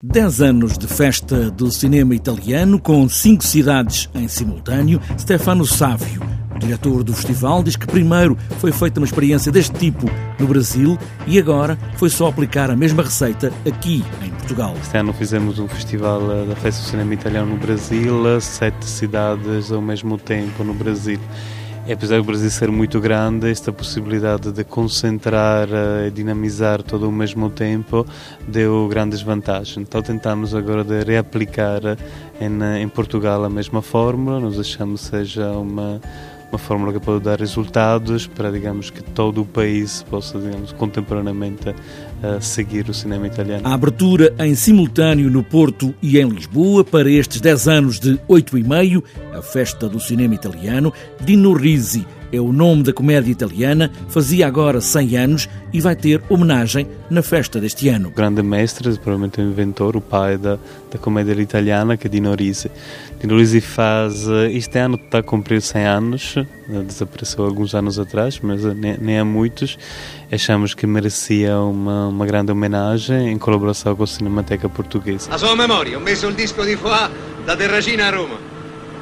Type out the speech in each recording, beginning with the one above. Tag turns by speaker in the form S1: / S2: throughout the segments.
S1: Dez anos de festa do cinema italiano com cinco cidades em simultâneo. Stefano Sávio, diretor do festival, diz que primeiro foi feita uma experiência deste tipo no Brasil e agora foi só aplicar a mesma receita aqui em Portugal.
S2: Este ano fizemos um festival eh, da festa do cinema italiano no Brasil, sete cidades ao mesmo tempo no Brasil apesar do Brasil ser muito grande, esta possibilidade de concentrar eh, e dinamizar tudo ao mesmo tempo deu grandes vantagens. Então tentamos agora de reaplicar em, em Portugal a mesma fórmula, nós achamos seja uma uma fórmula que pode dar resultados para, digamos, que todo o país possa, digamos, contemporaneamente uh, seguir o cinema italiano.
S1: A abertura em simultâneo no Porto e em Lisboa para estes 10 anos de 8 e meio, a festa do cinema italiano, Dino Risi é o nome da comédia italiana, fazia agora 100 anos e vai ter homenagem na festa deste ano.
S2: O grande mestre, provavelmente o inventor, o pai da, da comédia italiana, que é Dino Risi. Dino Risi faz, eh, este ano está a cumprir 100 anos, eh, desapareceu alguns anos atrás, mas eh, nem, nem há muitos. Achamos que merecia uma, uma grande homenagem em colaboração com a Cinemateca Portuguesa.
S3: A sua memória, ho messo il disco di Foix da Terracina a Roma.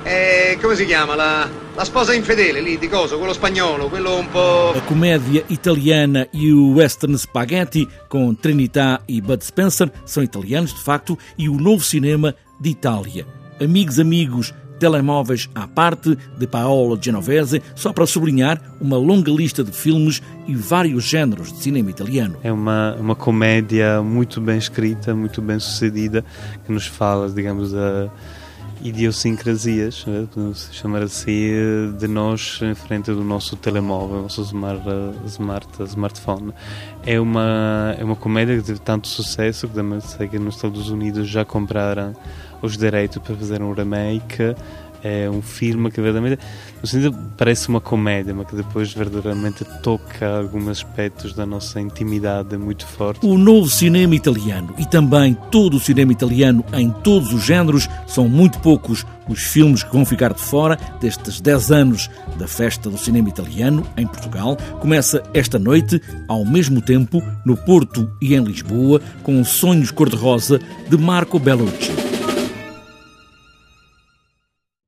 S3: Eh, come si chiama? La, la sposa infedele lì di coso, quello spagnolo, quello un po'.
S1: A comédia italiana e o western spaghetti com Trinità e Bud Spencer são italianos de facto e o novo cinema de Itália. Amigos, amigos, telemóveis à parte de Paolo Genovese, só para sublinhar uma longa lista de filmes e vários géneros de cinema italiano.
S2: É uma, uma comédia muito bem escrita, muito bem sucedida, que nos fala, digamos, da idiosincrasias, né, podemos chamar assim, de nós em frente do nosso telemóvel, nosso smart, smart, smartphone. É uma, é uma comédia que teve tanto sucesso que também sei que nos Estados Unidos já compraram os direitos para fazer um remake é um filme que verdadeiramente, no sentido, parece uma comédia, mas que depois verdadeiramente toca alguns aspectos da nossa intimidade muito forte.
S1: O novo cinema italiano e também todo o cinema italiano em todos os géneros são muito poucos os filmes que vão ficar de fora destes 10 anos da festa do cinema italiano em Portugal. Começa esta noite, ao mesmo tempo, no Porto e em Lisboa, com Sonhos Cor-de-Rosa de Marco Bellucci.